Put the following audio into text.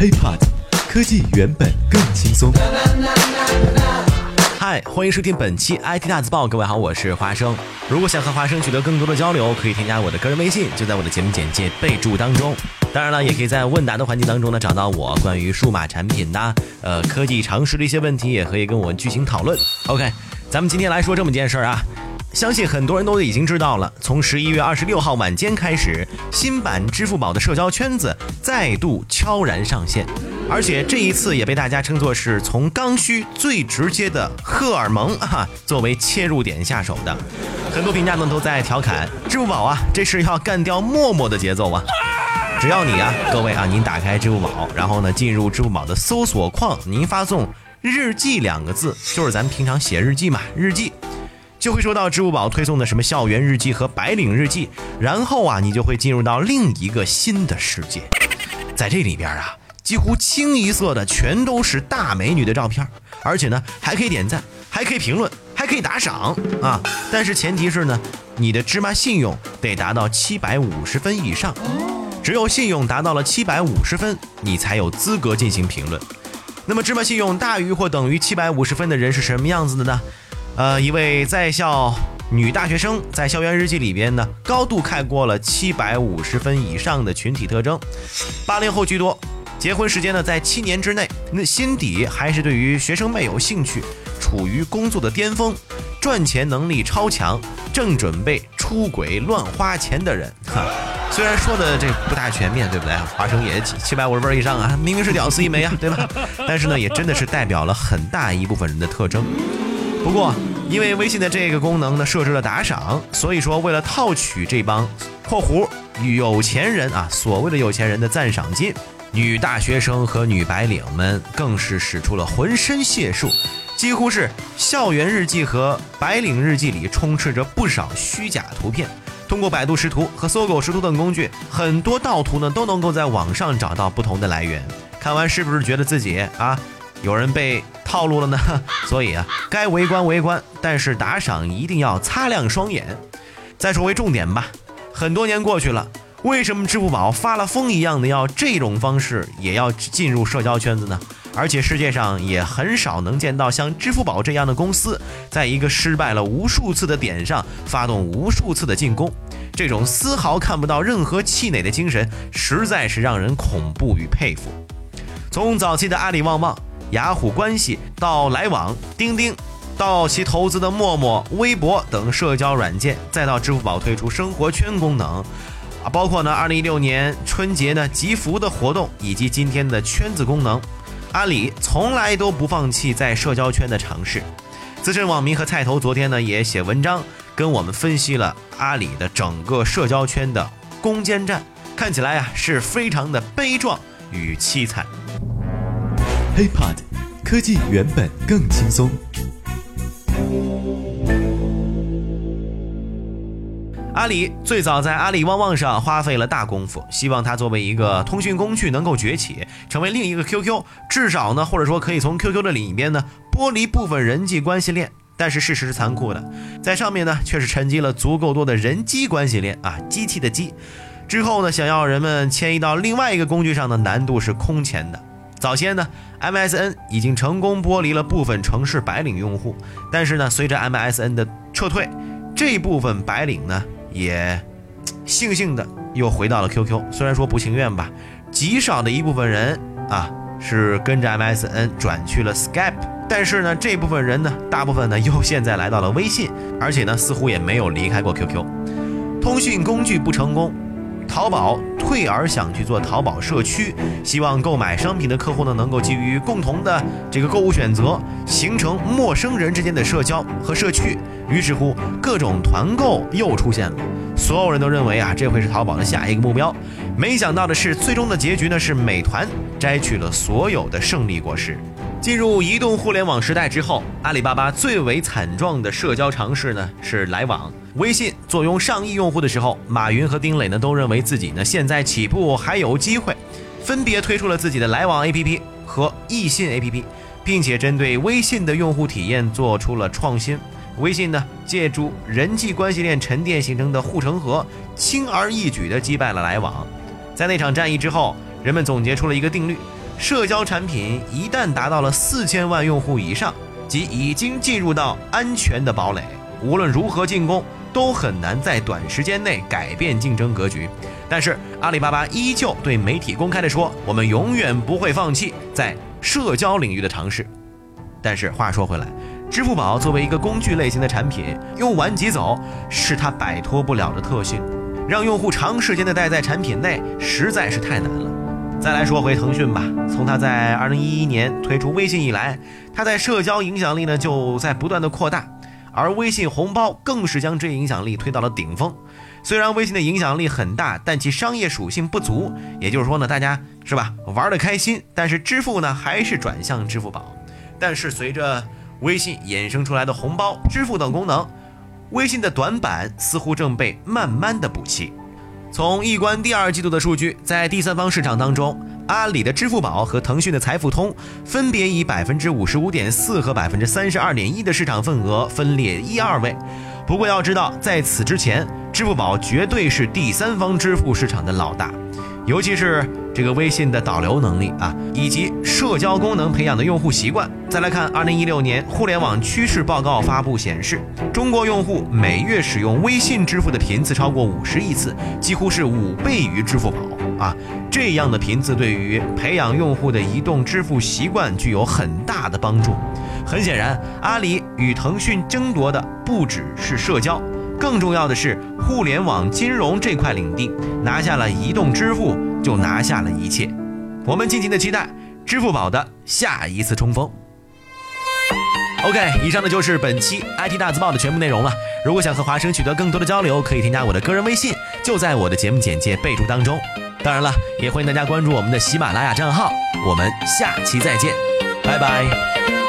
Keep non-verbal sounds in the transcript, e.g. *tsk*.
HiPod，科技原本更轻松。嗨，欢迎收听本期 IT 大字报。各位好，我是花生。如果想和花生取得更多的交流，可以添加我的个人微信，就在我的节目简介备注当中。当然了，也可以在问答的环节当中呢找到我，关于数码产品呐、呃科技常识的一些问题，也可以跟我进行讨论。OK，咱们今天来说这么件事儿啊。相信很多人都已经知道了，从十一月二十六号晚间开始，新版支付宝的社交圈子再度悄然上线，而且这一次也被大家称作是从刚需最直接的荷尔蒙啊作为切入点下手的。很多评价呢都在调侃支付宝啊，这是要干掉陌陌的节奏啊！只要你啊，各位啊，您打开支付宝，然后呢进入支付宝的搜索框，您发送“日记”两个字，就是咱们平常写日记嘛，日记。就会收到支付宝推送的什么校园日记和白领日记，然后啊，你就会进入到另一个新的世界，在这里边啊，几乎清一色的全都是大美女的照片，而且呢，还可以点赞，还可以评论，还可以打赏啊。但是前提是呢，你的芝麻信用得达到七百五十分以上，只有信用达到了七百五十分，你才有资格进行评论。那么芝麻信用大于或等于七百五十分的人是什么样子的呢？呃，一位在校女大学生在校园日记里边呢，高度概括了七百五十分以上的群体特征，八零后居多，结婚时间呢在七年之内，那心底还是对于学生妹有兴趣，处于工作的巅峰，赚钱能力超强，正准备出轨乱花钱的人，哈。虽然说的这不大全面，对不对？华生也七七百五十分以上啊，明明是屌丝一枚啊，对吧？但是呢，也真的是代表了很大一部分人的特征。不过，因为微信的这个功能呢设置了打赏，所以说为了套取这帮（括弧有钱人啊）所谓的有钱人的赞赏金，女大学生和女白领们更是使出了浑身解数，几乎是校园日记和白领日记里充斥着不少虚假图片。通过百度识图和搜狗识图等工具，很多盗图呢都能够在网上找到不同的来源。看完是不是觉得自己啊？有人被套路了呢，*laughs* 所以啊，该围观围观，但是打赏一定要擦亮双眼。再说回重点吧，很多年过去了，为什么支付宝发了疯一样的要这种方式也要进入社交圈子呢？而且世界上也很少能见到像支付宝这样的公司，在一个失败了无数次的点上发动无数次的进攻，这种丝毫看不到任何气馁的精神，实在是让人恐怖与佩服。从早期的阿里旺旺。雅虎关系到来往、钉钉，到其投资的陌陌、微博等社交软件，再到支付宝推出生活圈功能，啊，包括呢，二零一六年春节呢集福的活动，以及今天的圈子功能，阿里从来都不放弃在社交圈的尝试。资深网民和菜头昨天呢也写文章跟我们分析了阿里的整个社交圈的攻坚战，看起来啊是非常的悲壮与凄惨。HiPod，科技原本更轻松。阿里最早在阿里旺旺上花费了大功夫，希望它作为一个通讯工具能够崛起，成为另一个 QQ，至少呢，或者说可以从 QQ 的里边呢剥离部分人际关系链。但是事实是残酷的，在上面呢却是沉积了足够多的人机关系链啊，机器的机。之后呢，想要人们迁移到另外一个工具上的难度是空前的。早先呢，MSN 已经成功剥离了部分城市白领用户，但是呢，随着 MSN 的撤退，这部分白领呢也 *tsk* 悻悻的又回到了 QQ。虽然说不情愿吧，极少的一部分人啊是跟着 MSN 转去了 Skype，但是呢，这部分人呢，大部分呢 *laughs* 又现在来到了微信，而且呢，似乎也没有离开过 QQ。通讯工具不成功。淘宝退而想去做淘宝社区，希望购买商品的客户呢能够基于共同的这个购物选择，形成陌生人之间的社交和社区。于是乎，各种团购又出现了，所有人都认为啊，这会是淘宝的下一个目标。没想到的是，最终的结局呢是美团摘取了所有的胜利果实。进入移动互联网时代之后，阿里巴巴最为惨状的社交尝试呢是来往。微信坐拥上亿用户的时候，马云和丁磊呢都认为自己呢现在起步还有机会，分别推出了自己的来往 APP 和易信 APP，并且针对微信的用户体验做出了创新。微信呢借助人际关系链沉淀形成的护城河，轻而易举地击败了来往。在那场战役之后，人们总结出了一个定律。社交产品一旦达到了四千万用户以上，即已经进入到安全的堡垒，无论如何进攻，都很难在短时间内改变竞争格局。但是阿里巴巴依旧对媒体公开的说：“我们永远不会放弃在社交领域的尝试。”但是话说回来，支付宝作为一个工具类型的产品，用完即走是它摆脱不了的特性，让用户长时间的待在产品内实在是太难了。再来说回腾讯吧，从它在二零一一年推出微信以来，它在社交影响力呢就在不断的扩大，而微信红包更是将这一影响力推到了顶峰。虽然微信的影响力很大，但其商业属性不足，也就是说呢，大家是吧玩的开心，但是支付呢还是转向支付宝。但是随着微信衍生出来的红包、支付等功能，微信的短板似乎正被慢慢的补齐。从易观第二季度的数据，在第三方市场当中，阿里的支付宝和腾讯的财付通分别以百分之五十五点四和百分之三十二点一的市场份额分列一二位。不过要知道，在此之前，支付宝绝对是第三方支付市场的老大。尤其是这个微信的导流能力啊，以及社交功能培养的用户习惯。再来看二零一六年互联网趋势报告发布显示，中国用户每月使用微信支付的频次超过五十亿次，几乎是五倍于支付宝啊。这样的频次对于培养用户的移动支付习惯具有很大的帮助。很显然，阿里与腾讯争夺的不只是社交。更重要的是，互联网金融这块领地拿下了移动支付，就拿下了一切。我们尽情的期待支付宝的下一次冲锋。OK，以上的就是本期 IT 大字报的全部内容了。如果想和华生取得更多的交流，可以添加我的个人微信，就在我的节目简介备注当中。当然了，也欢迎大家关注我们的喜马拉雅账号。我们下期再见，拜拜。